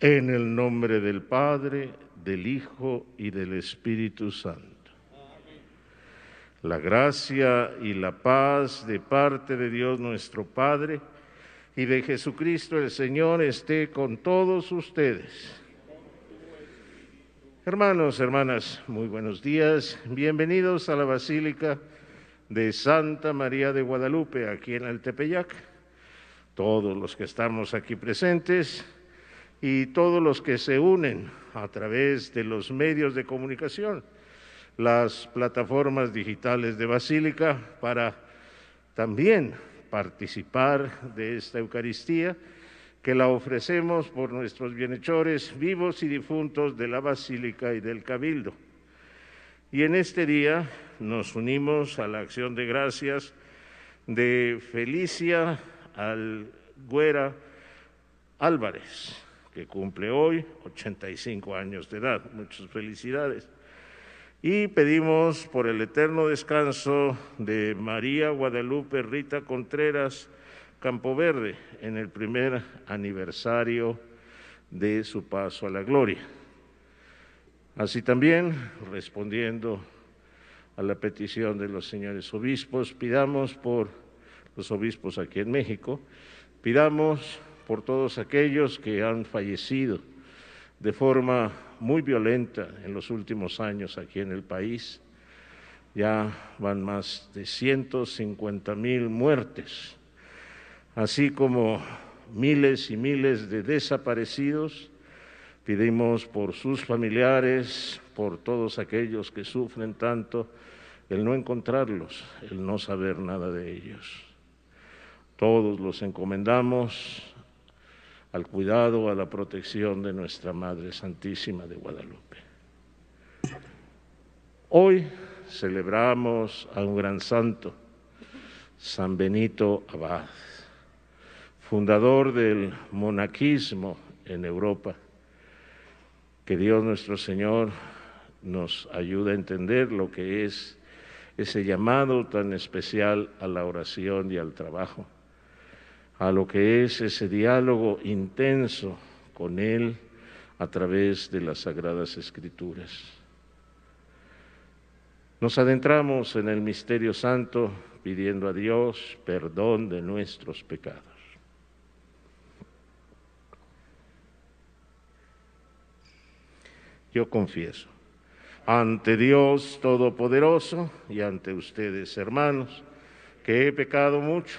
En el nombre del Padre, del Hijo y del Espíritu Santo. La gracia y la paz de parte de Dios nuestro Padre y de Jesucristo el Señor esté con todos ustedes. Hermanos, hermanas, muy buenos días. Bienvenidos a la Basílica de Santa María de Guadalupe, aquí en el Tepeyac todos los que estamos aquí presentes y todos los que se unen a través de los medios de comunicación, las plataformas digitales de Basílica, para también participar de esta Eucaristía que la ofrecemos por nuestros bienhechores vivos y difuntos de la Basílica y del Cabildo. Y en este día nos unimos a la acción de gracias de Felicia Alguera Álvarez, que cumple hoy 85 años de edad. Muchas felicidades. Y pedimos por el eterno descanso de María Guadalupe Rita Contreras Campo Verde en el primer aniversario de su paso a la gloria. Así también, respondiendo a la petición de los señores obispos, pidamos por los obispos aquí en México, pidamos por todos aquellos que han fallecido de forma muy violenta en los últimos años aquí en el país. Ya van más de 150 mil muertes, así como miles y miles de desaparecidos. Pedimos por sus familiares, por todos aquellos que sufren tanto, el no encontrarlos, el no saber nada de ellos. Todos los encomendamos al cuidado, a la protección de nuestra Madre Santísima de Guadalupe. Hoy celebramos a un gran santo, San Benito Abad, fundador del monaquismo en Europa. Que Dios nuestro Señor nos ayude a entender lo que es ese llamado tan especial a la oración y al trabajo a lo que es ese diálogo intenso con Él a través de las Sagradas Escrituras. Nos adentramos en el misterio santo pidiendo a Dios perdón de nuestros pecados. Yo confieso ante Dios Todopoderoso y ante ustedes, hermanos, que he pecado mucho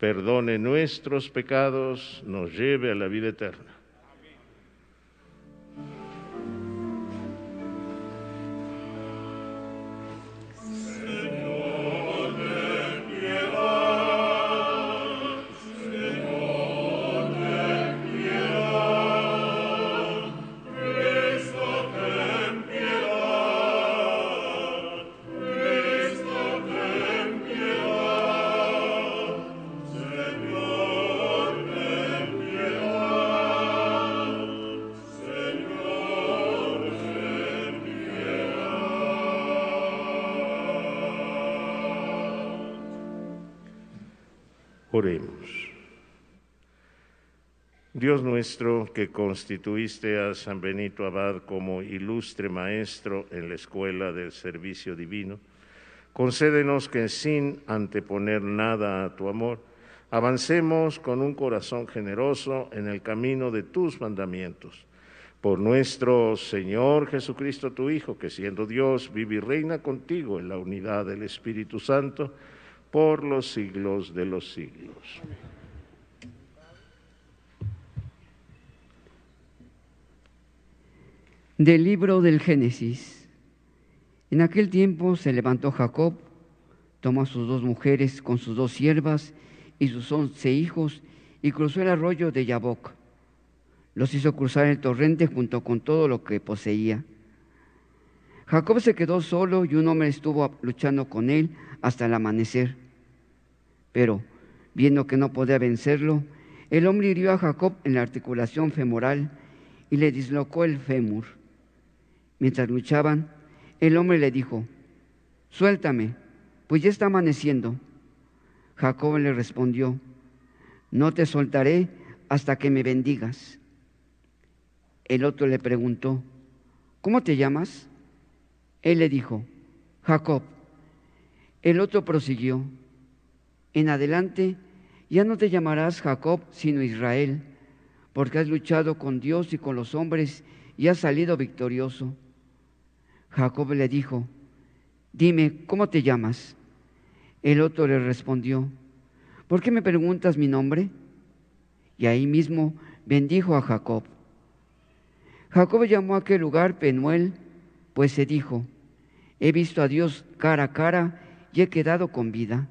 perdone nuestros pecados, nos lleve a la vida eterna. Dios nuestro, que constituiste a San Benito Abad como ilustre maestro en la escuela del servicio divino, concédenos que sin anteponer nada a tu amor, avancemos con un corazón generoso en el camino de tus mandamientos. Por nuestro Señor Jesucristo, tu Hijo, que siendo Dios vive y reina contigo en la unidad del Espíritu Santo, por los siglos de los siglos. Del libro del Génesis. En aquel tiempo se levantó Jacob, tomó a sus dos mujeres con sus dos siervas y sus once hijos y cruzó el arroyo de Yaboc. Los hizo cruzar el torrente junto con todo lo que poseía. Jacob se quedó solo y un hombre estuvo luchando con él hasta el amanecer. Pero, viendo que no podía vencerlo, el hombre hirió a Jacob en la articulación femoral y le dislocó el fémur. Mientras luchaban, el hombre le dijo, suéltame, pues ya está amaneciendo. Jacob le respondió, no te soltaré hasta que me bendigas. El otro le preguntó, ¿cómo te llamas? Él le dijo, Jacob. El otro prosiguió, en adelante ya no te llamarás Jacob, sino Israel, porque has luchado con Dios y con los hombres y has salido victorioso. Jacob le dijo, dime, ¿cómo te llamas? El otro le respondió, ¿por qué me preguntas mi nombre? Y ahí mismo bendijo a Jacob. Jacob llamó a aquel lugar Penuel, pues se dijo, he visto a Dios cara a cara y he quedado con vida.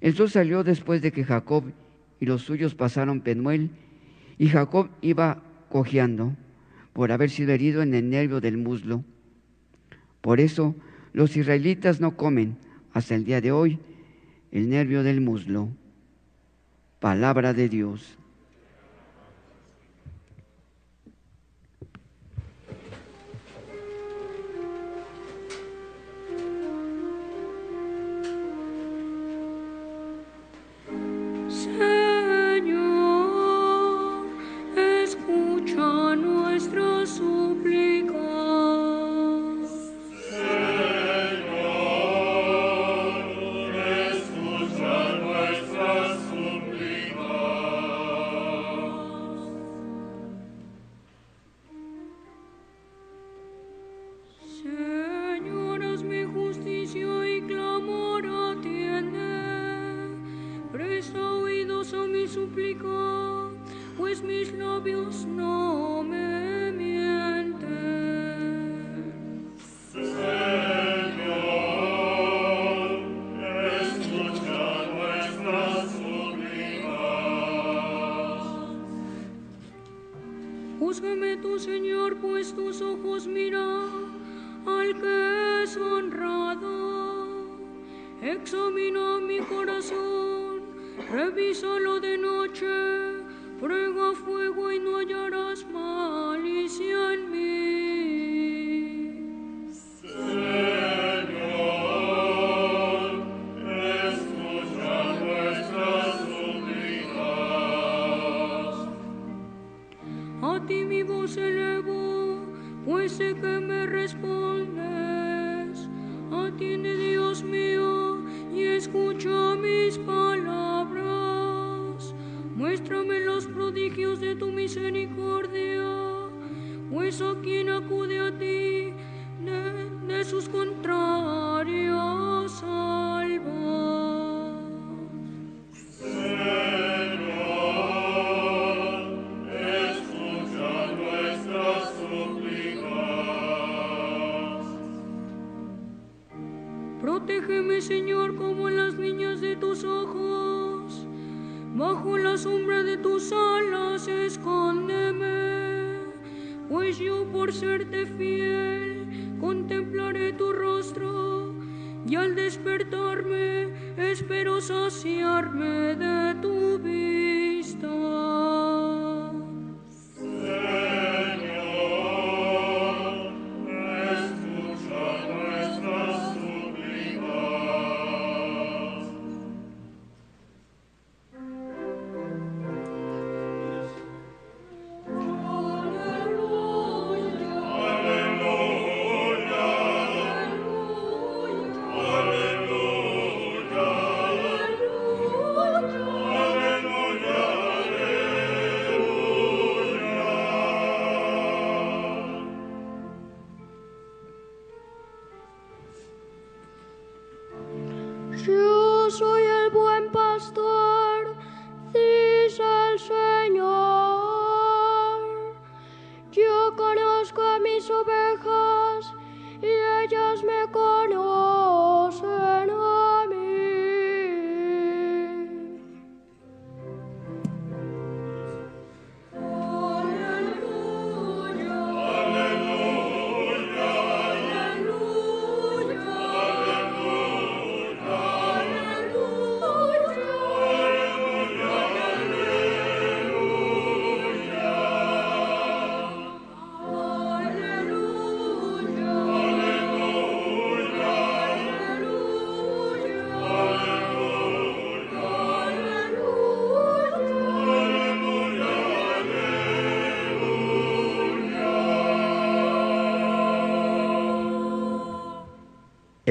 El sol salió después de que Jacob y los suyos pasaron Penuel, y Jacob iba cojeando por haber sido herido en el nervio del muslo. Por eso los israelitas no comen hasta el día de hoy el nervio del muslo. Palabra de Dios.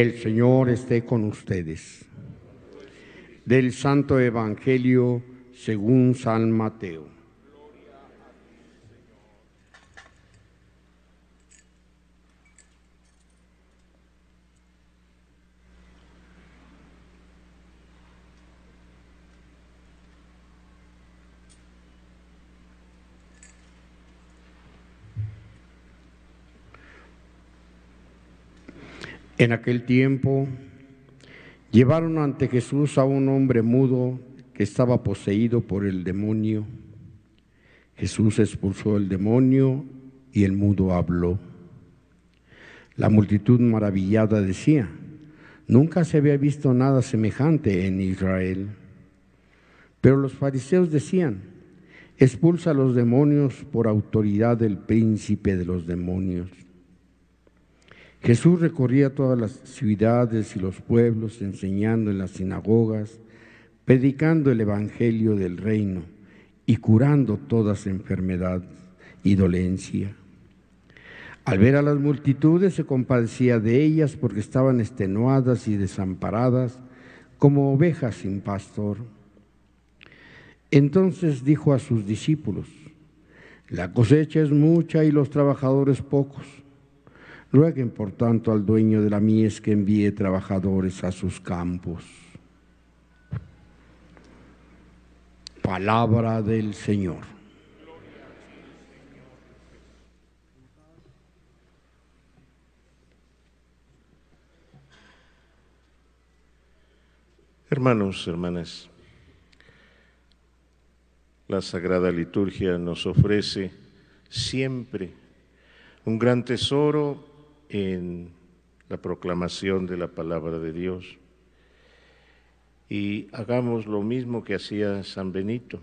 El Señor esté con ustedes. Del Santo Evangelio según San Mateo. En aquel tiempo llevaron ante Jesús a un hombre mudo que estaba poseído por el demonio. Jesús expulsó el demonio y el mudo habló. La multitud maravillada decía, nunca se había visto nada semejante en Israel. Pero los fariseos decían, expulsa a los demonios por autoridad del príncipe de los demonios. Jesús recorría todas las ciudades y los pueblos enseñando en las sinagogas, predicando el Evangelio del reino y curando todas enfermedades y dolencia. Al ver a las multitudes se compadecía de ellas porque estaban extenuadas y desamparadas como ovejas sin pastor. Entonces dijo a sus discípulos, la cosecha es mucha y los trabajadores pocos. Rueguen, por tanto, al dueño de la mies que envíe trabajadores a sus campos. Palabra del Señor. Hermanos, hermanas, la Sagrada Liturgia nos ofrece siempre un gran tesoro en la proclamación de la palabra de Dios. Y hagamos lo mismo que hacía San Benito,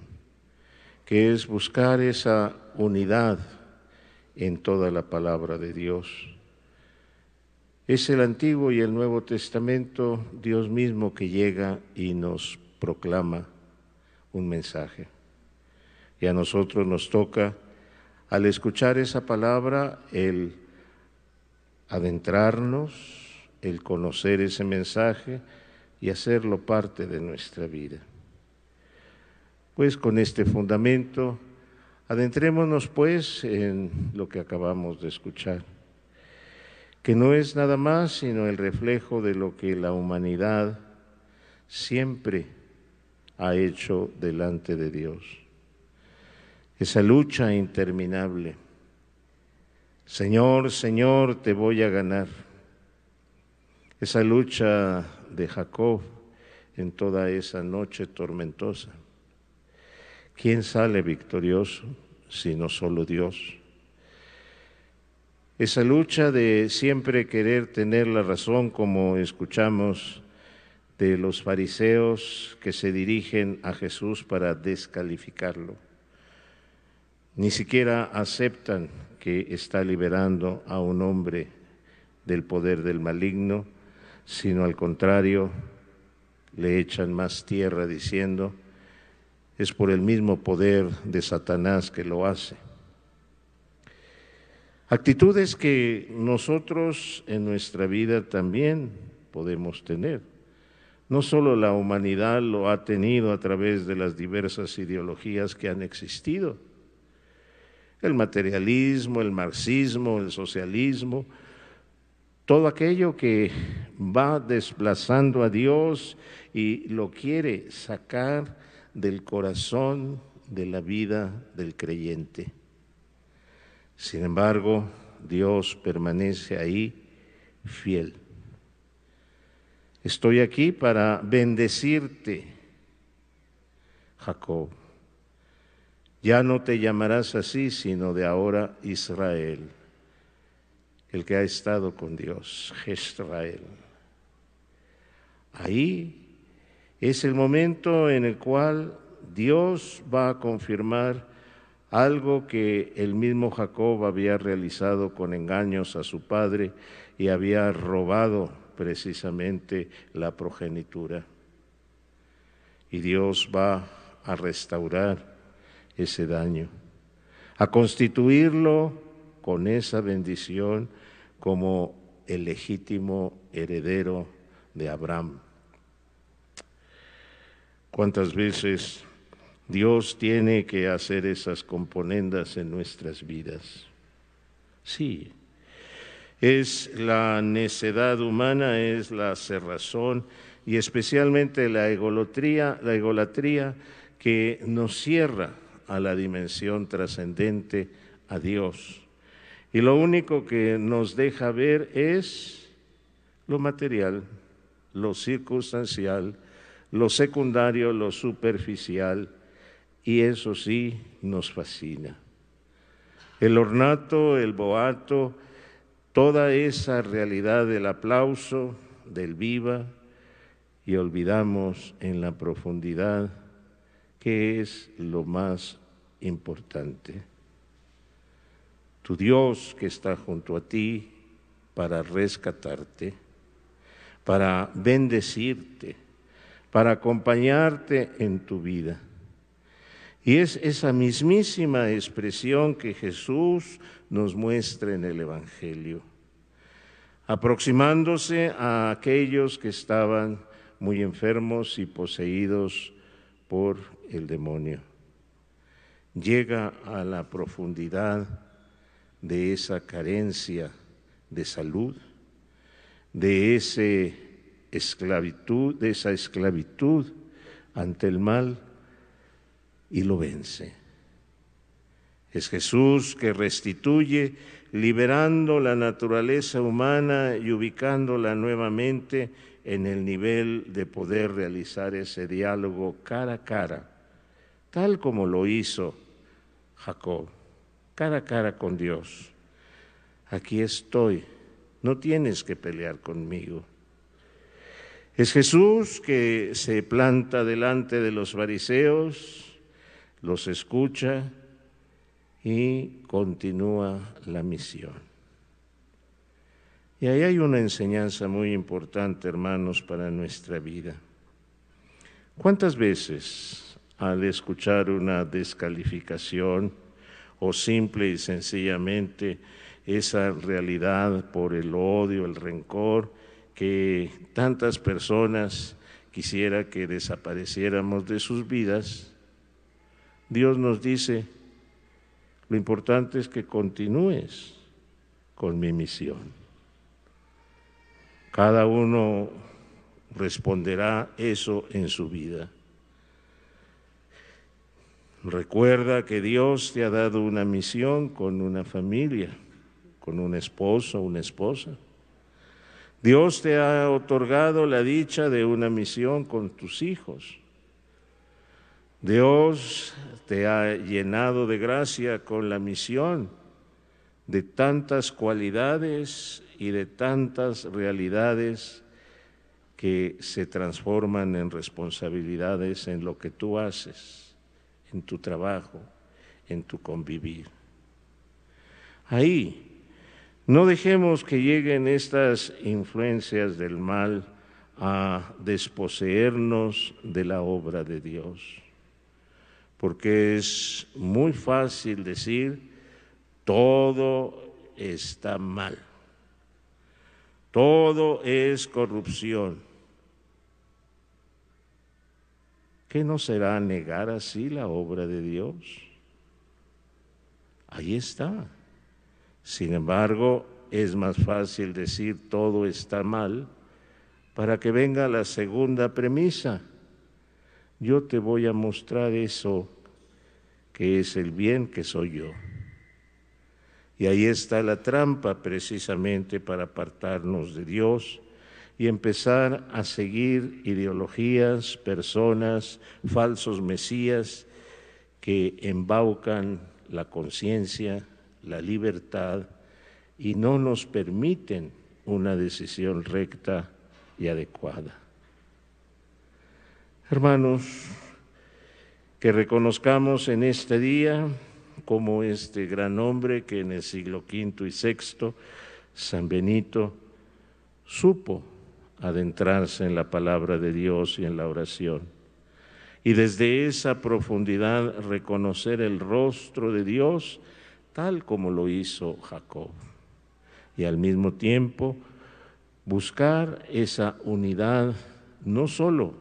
que es buscar esa unidad en toda la palabra de Dios. Es el Antiguo y el Nuevo Testamento Dios mismo que llega y nos proclama un mensaje. Y a nosotros nos toca, al escuchar esa palabra, el adentrarnos, el conocer ese mensaje y hacerlo parte de nuestra vida. Pues con este fundamento, adentrémonos pues en lo que acabamos de escuchar, que no es nada más sino el reflejo de lo que la humanidad siempre ha hecho delante de Dios. Esa lucha interminable Señor, Señor, te voy a ganar. Esa lucha de Jacob en toda esa noche tormentosa. ¿Quién sale victorioso sino solo Dios? Esa lucha de siempre querer tener la razón, como escuchamos de los fariseos que se dirigen a Jesús para descalificarlo. Ni siquiera aceptan que está liberando a un hombre del poder del maligno, sino al contrario, le echan más tierra diciendo, es por el mismo poder de Satanás que lo hace. Actitudes que nosotros en nuestra vida también podemos tener. No solo la humanidad lo ha tenido a través de las diversas ideologías que han existido, el materialismo, el marxismo, el socialismo, todo aquello que va desplazando a Dios y lo quiere sacar del corazón de la vida del creyente. Sin embargo, Dios permanece ahí fiel. Estoy aquí para bendecirte, Jacob. Ya no te llamarás así, sino de ahora Israel, el que ha estado con Dios, Israel. Ahí es el momento en el cual Dios va a confirmar algo que el mismo Jacob había realizado con engaños a su padre y había robado precisamente la progenitura. Y Dios va a restaurar ese daño, a constituirlo con esa bendición como el legítimo heredero de Abraham. ¿Cuántas veces Dios tiene que hacer esas componendas en nuestras vidas? Sí, es la necedad humana, es la cerrazón y especialmente la egolatría, la egolatría que nos cierra a la dimensión trascendente a Dios. Y lo único que nos deja ver es lo material, lo circunstancial, lo secundario, lo superficial, y eso sí nos fascina. El ornato, el boato, toda esa realidad del aplauso, del viva, y olvidamos en la profundidad es lo más importante. Tu Dios que está junto a ti para rescatarte, para bendecirte, para acompañarte en tu vida. Y es esa mismísima expresión que Jesús nos muestra en el Evangelio, aproximándose a aquellos que estaban muy enfermos y poseídos por el demonio. Llega a la profundidad de esa carencia de salud, de ese esclavitud, de esa esclavitud ante el mal y lo vence. Es Jesús que restituye, liberando la naturaleza humana y ubicándola nuevamente en el nivel de poder realizar ese diálogo cara a cara, tal como lo hizo Jacob, cara a cara con Dios. Aquí estoy, no tienes que pelear conmigo. Es Jesús que se planta delante de los fariseos, los escucha y continúa la misión. Y ahí hay una enseñanza muy importante, hermanos, para nuestra vida. ¿Cuántas veces al escuchar una descalificación o simple y sencillamente esa realidad por el odio, el rencor, que tantas personas quisiera que desapareciéramos de sus vidas, Dios nos dice, lo importante es que continúes con mi misión. Cada uno responderá eso en su vida. Recuerda que Dios te ha dado una misión con una familia, con un esposo, una esposa. Dios te ha otorgado la dicha de una misión con tus hijos. Dios te ha llenado de gracia con la misión de tantas cualidades y de tantas realidades que se transforman en responsabilidades en lo que tú haces, en tu trabajo, en tu convivir. Ahí no dejemos que lleguen estas influencias del mal a desposeernos de la obra de Dios, porque es muy fácil decir, todo está mal, todo es corrupción. ¿Qué no será negar así la obra de Dios? Ahí está. Sin embargo, es más fácil decir todo está mal para que venga la segunda premisa. Yo te voy a mostrar eso que es el bien que soy yo. Y ahí está la trampa precisamente para apartarnos de Dios y empezar a seguir ideologías, personas, falsos mesías que embaucan la conciencia, la libertad y no nos permiten una decisión recta y adecuada. Hermanos, que reconozcamos en este día como este gran hombre que en el siglo V y VI, San Benito, supo adentrarse en la palabra de Dios y en la oración. Y desde esa profundidad reconocer el rostro de Dios tal como lo hizo Jacob. Y al mismo tiempo buscar esa unidad no solo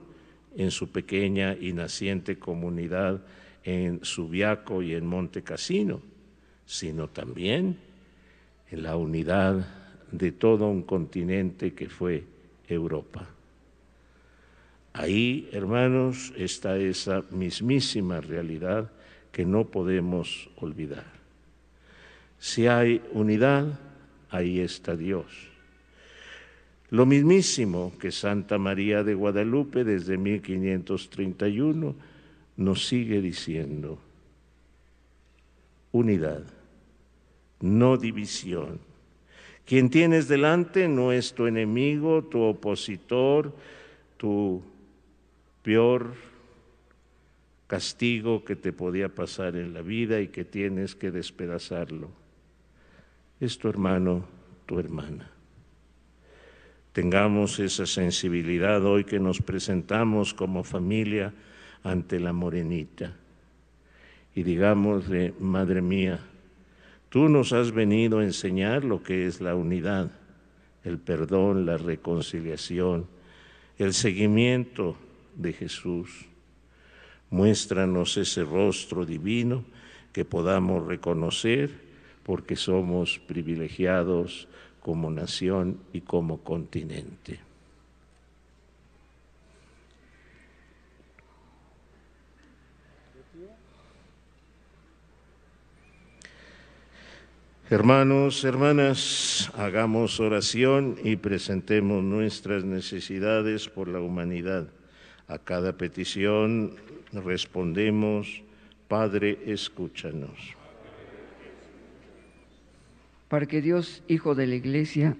en su pequeña y naciente comunidad en Subiaco y en Monte Cassino, sino también en la unidad de todo un continente que fue Europa. Ahí, hermanos, está esa mismísima realidad que no podemos olvidar. Si hay unidad, ahí está Dios. Lo mismísimo que Santa María de Guadalupe desde 1531 nos sigue diciendo, unidad, no división. Quien tienes delante no es tu enemigo, tu opositor, tu peor castigo que te podía pasar en la vida y que tienes que despedazarlo. Es tu hermano, tu hermana. Tengamos esa sensibilidad hoy que nos presentamos como familia ante la morenita y digamos de Madre mía, tú nos has venido a enseñar lo que es la unidad, el perdón, la reconciliación, el seguimiento de Jesús. Muéstranos ese rostro divino que podamos reconocer porque somos privilegiados como nación y como continente. Hermanos, hermanas, hagamos oración y presentemos nuestras necesidades por la humanidad. A cada petición respondemos, Padre, escúchanos. Para que Dios, Hijo de la Iglesia,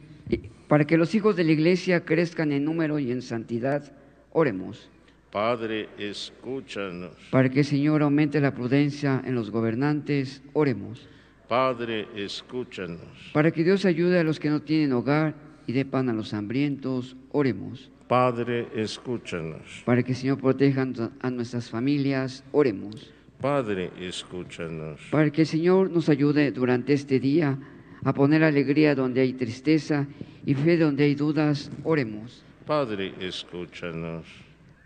para que los hijos de la Iglesia crezcan en número y en santidad, oremos. Padre, escúchanos. Para que el Señor aumente la prudencia en los gobernantes, oremos. Padre, escúchanos. Para que Dios ayude a los que no tienen hogar y dé pan a los hambrientos, oremos. Padre, escúchanos. Para que el Señor proteja a nuestras familias, oremos. Padre, escúchanos. Para que el Señor nos ayude durante este día a poner alegría donde hay tristeza y fe donde hay dudas, oremos. Padre, escúchanos.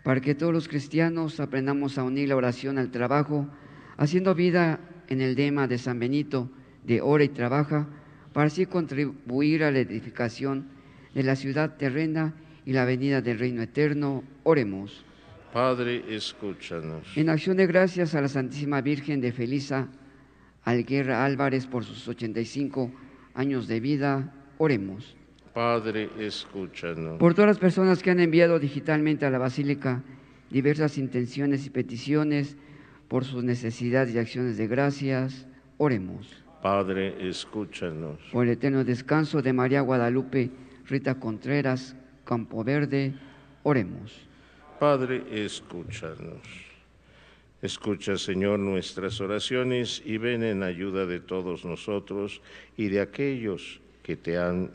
Para que todos los cristianos aprendamos a unir la oración al trabajo, haciendo vida en el lema de San Benito de ora y trabaja, para así contribuir a la edificación de la ciudad terrena y la venida del reino eterno, oremos. Padre, escúchanos. En acción de gracias a la Santísima Virgen de Felisa Alguerra Álvarez por sus 85 años de vida, oremos. Padre, escúchanos. Por todas las personas que han enviado digitalmente a la Basílica diversas intenciones y peticiones, por sus necesidades y acciones de gracias, oremos. Padre, escúchanos. Por el eterno descanso de María Guadalupe, Rita Contreras, Campo Verde, oremos. Padre, escúchanos. Escucha, Señor, nuestras oraciones y ven en ayuda de todos nosotros y de aquellos que te han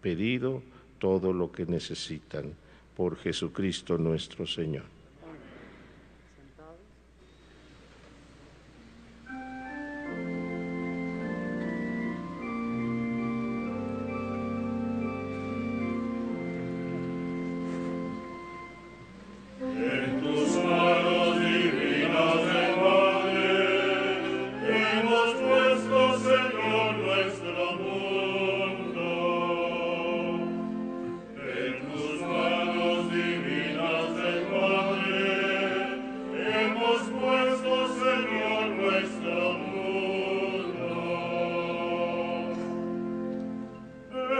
pedido todo lo que necesitan. Por Jesucristo nuestro Señor.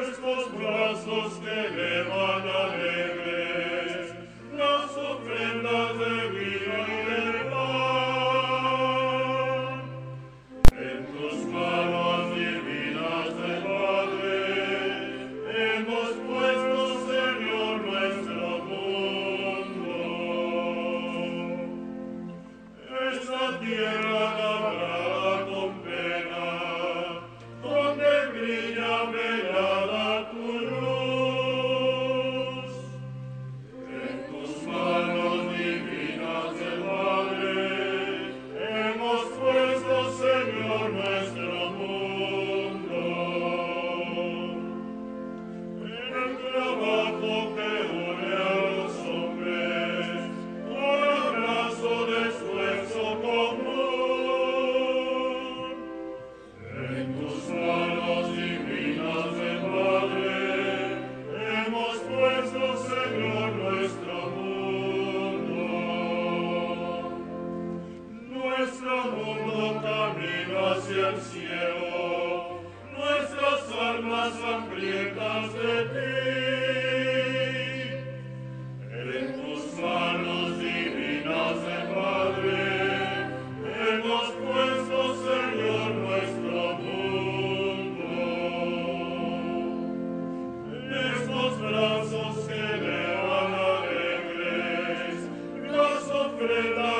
Christus, Christus, Christus, Christus, Lord.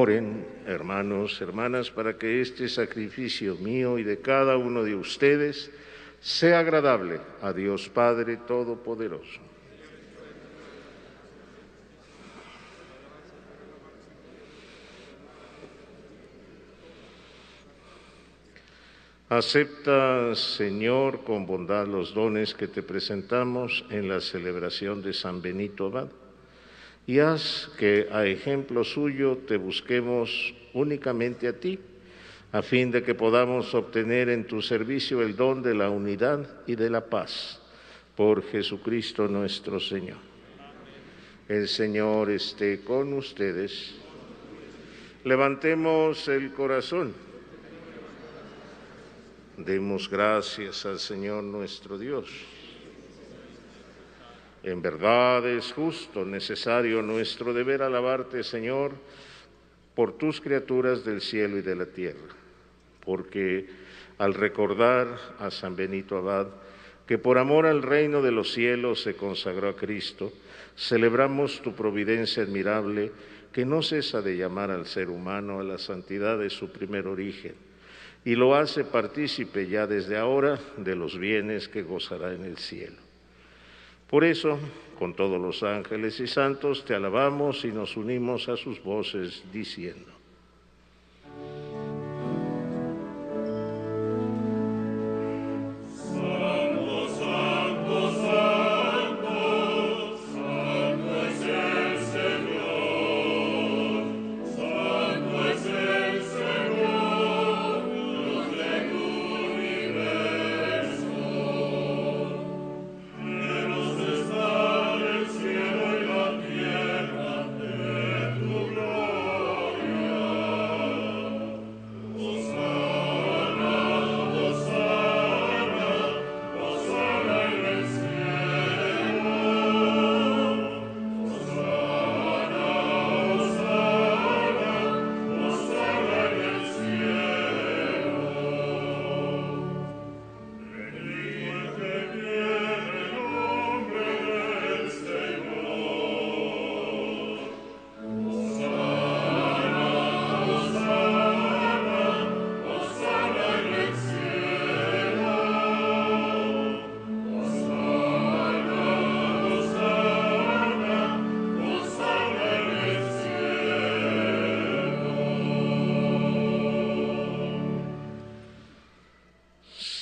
Oren, hermanos, hermanas, para que este sacrificio mío y de cada uno de ustedes sea agradable a Dios Padre Todopoderoso. Acepta, Señor, con bondad los dones que te presentamos en la celebración de San Benito Abad y haz que a ejemplo suyo te busquemos únicamente a ti, a fin de que podamos obtener en tu servicio el don de la unidad y de la paz. Por Jesucristo nuestro Señor. El Señor esté con ustedes. Levantemos el corazón. Demos gracias al Señor nuestro Dios. En verdad es justo, necesario nuestro deber alabarte, Señor, por tus criaturas del cielo y de la tierra, porque al recordar a San Benito Abad, que por amor al reino de los cielos se consagró a Cristo, celebramos tu providencia admirable que no cesa de llamar al ser humano a la santidad de su primer origen y lo hace partícipe ya desde ahora de los bienes que gozará en el cielo. Por eso, con todos los ángeles y santos, te alabamos y nos unimos a sus voces diciendo.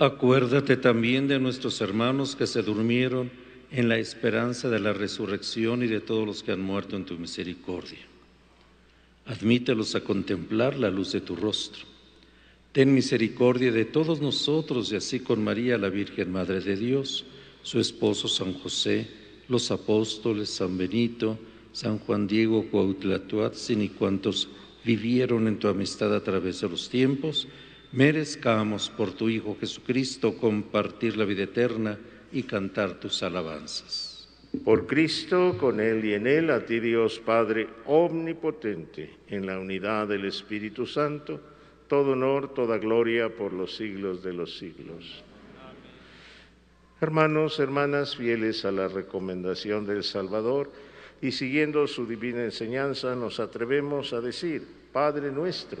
Acuérdate también de nuestros hermanos que se durmieron en la esperanza de la resurrección y de todos los que han muerto en tu misericordia. Admítelos a contemplar la luz de tu rostro. Ten misericordia de todos nosotros y así con María, la Virgen Madre de Dios, su esposo San José, los apóstoles San Benito, San Juan Diego Cuautlatoatzin y cuantos vivieron en tu amistad a través de los tiempos, merezcamos por tu Hijo Jesucristo compartir la vida eterna y cantar tus alabanzas. Por Cristo, con Él y en Él, a ti Dios Padre Omnipotente, en la unidad del Espíritu Santo, todo honor, toda gloria por los siglos de los siglos. Hermanos, hermanas, fieles a la recomendación del Salvador y siguiendo su divina enseñanza, nos atrevemos a decir, Padre nuestro,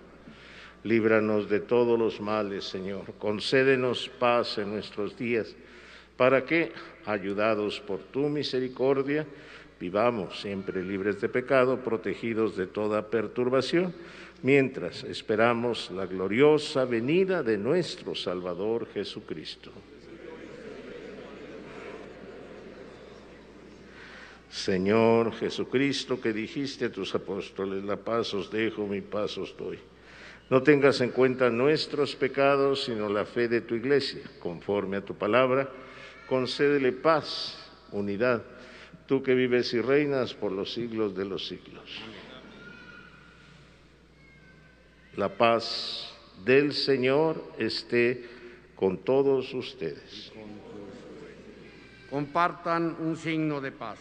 Líbranos de todos los males, Señor. Concédenos paz en nuestros días, para que, ayudados por tu misericordia, vivamos siempre libres de pecado, protegidos de toda perturbación, mientras esperamos la gloriosa venida de nuestro Salvador Jesucristo. Señor Jesucristo, que dijiste a tus apóstoles, la paz os dejo, mi paz os doy. No tengas en cuenta nuestros pecados, sino la fe de tu iglesia. Conforme a tu palabra, concédele paz, unidad, tú que vives y reinas por los siglos de los siglos. La paz del Señor esté con todos ustedes. Compartan un signo de paz.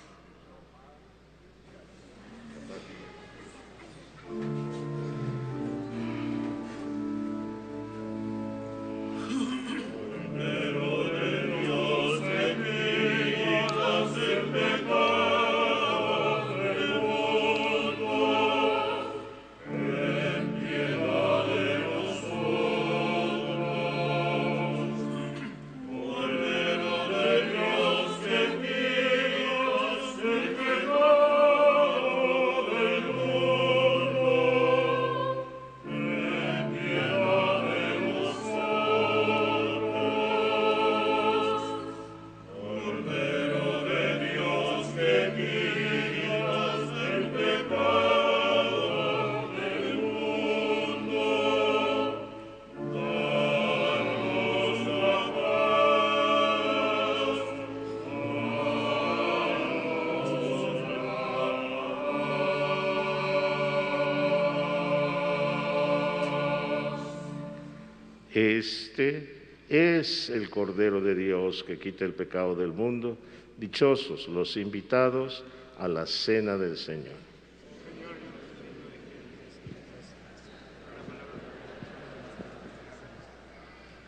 Este es el Cordero de Dios que quita el pecado del mundo. Dichosos los invitados a la cena del Señor.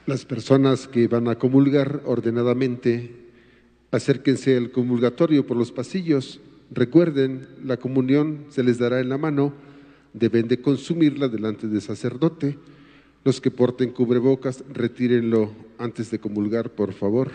Las personas que van a comulgar ordenadamente, acérquense al comulgatorio por los pasillos. Recuerden, la comunión se les dará en la mano. Deben de consumirla delante del sacerdote. Los que porten cubrebocas, retírenlo antes de comulgar, por favor.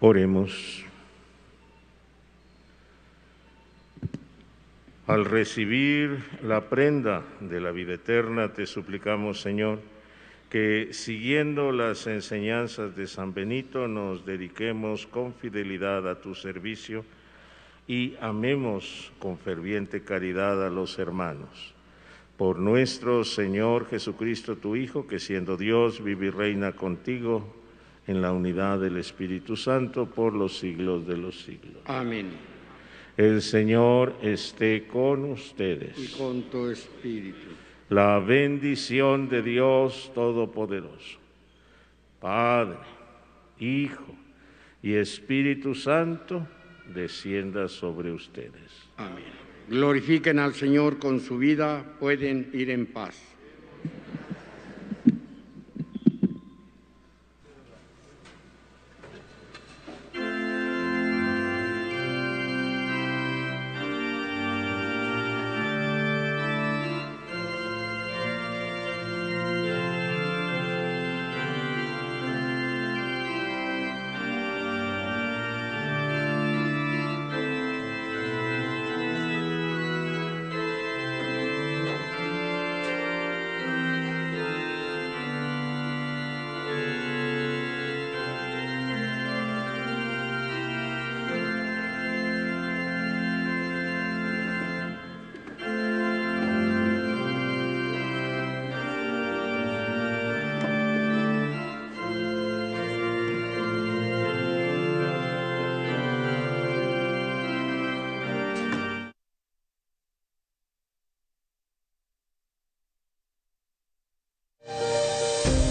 Oremos. Al recibir la prenda de la vida eterna, te suplicamos, Señor, que siguiendo las enseñanzas de San Benito nos dediquemos con fidelidad a tu servicio y amemos con ferviente caridad a los hermanos. Por nuestro Señor Jesucristo, tu Hijo, que siendo Dios vive y reina contigo en la unidad del Espíritu Santo por los siglos de los siglos. Amén. El Señor esté con ustedes. Y con tu espíritu. La bendición de Dios Todopoderoso, Padre, Hijo y Espíritu Santo, descienda sobre ustedes. Amén. Glorifiquen al Señor con su vida, pueden ir en paz.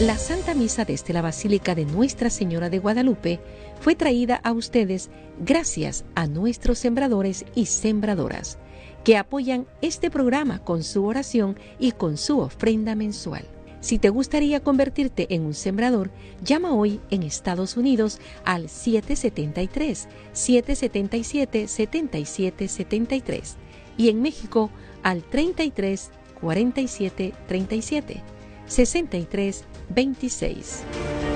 La Santa Misa desde la Basílica de Nuestra Señora de Guadalupe fue traída a ustedes gracias a nuestros sembradores y sembradoras que apoyan este programa con su oración y con su ofrenda mensual. Si te gustaría convertirte en un sembrador, llama hoy en Estados Unidos al 773-777-7773 y en México al 33 47 37 63 26.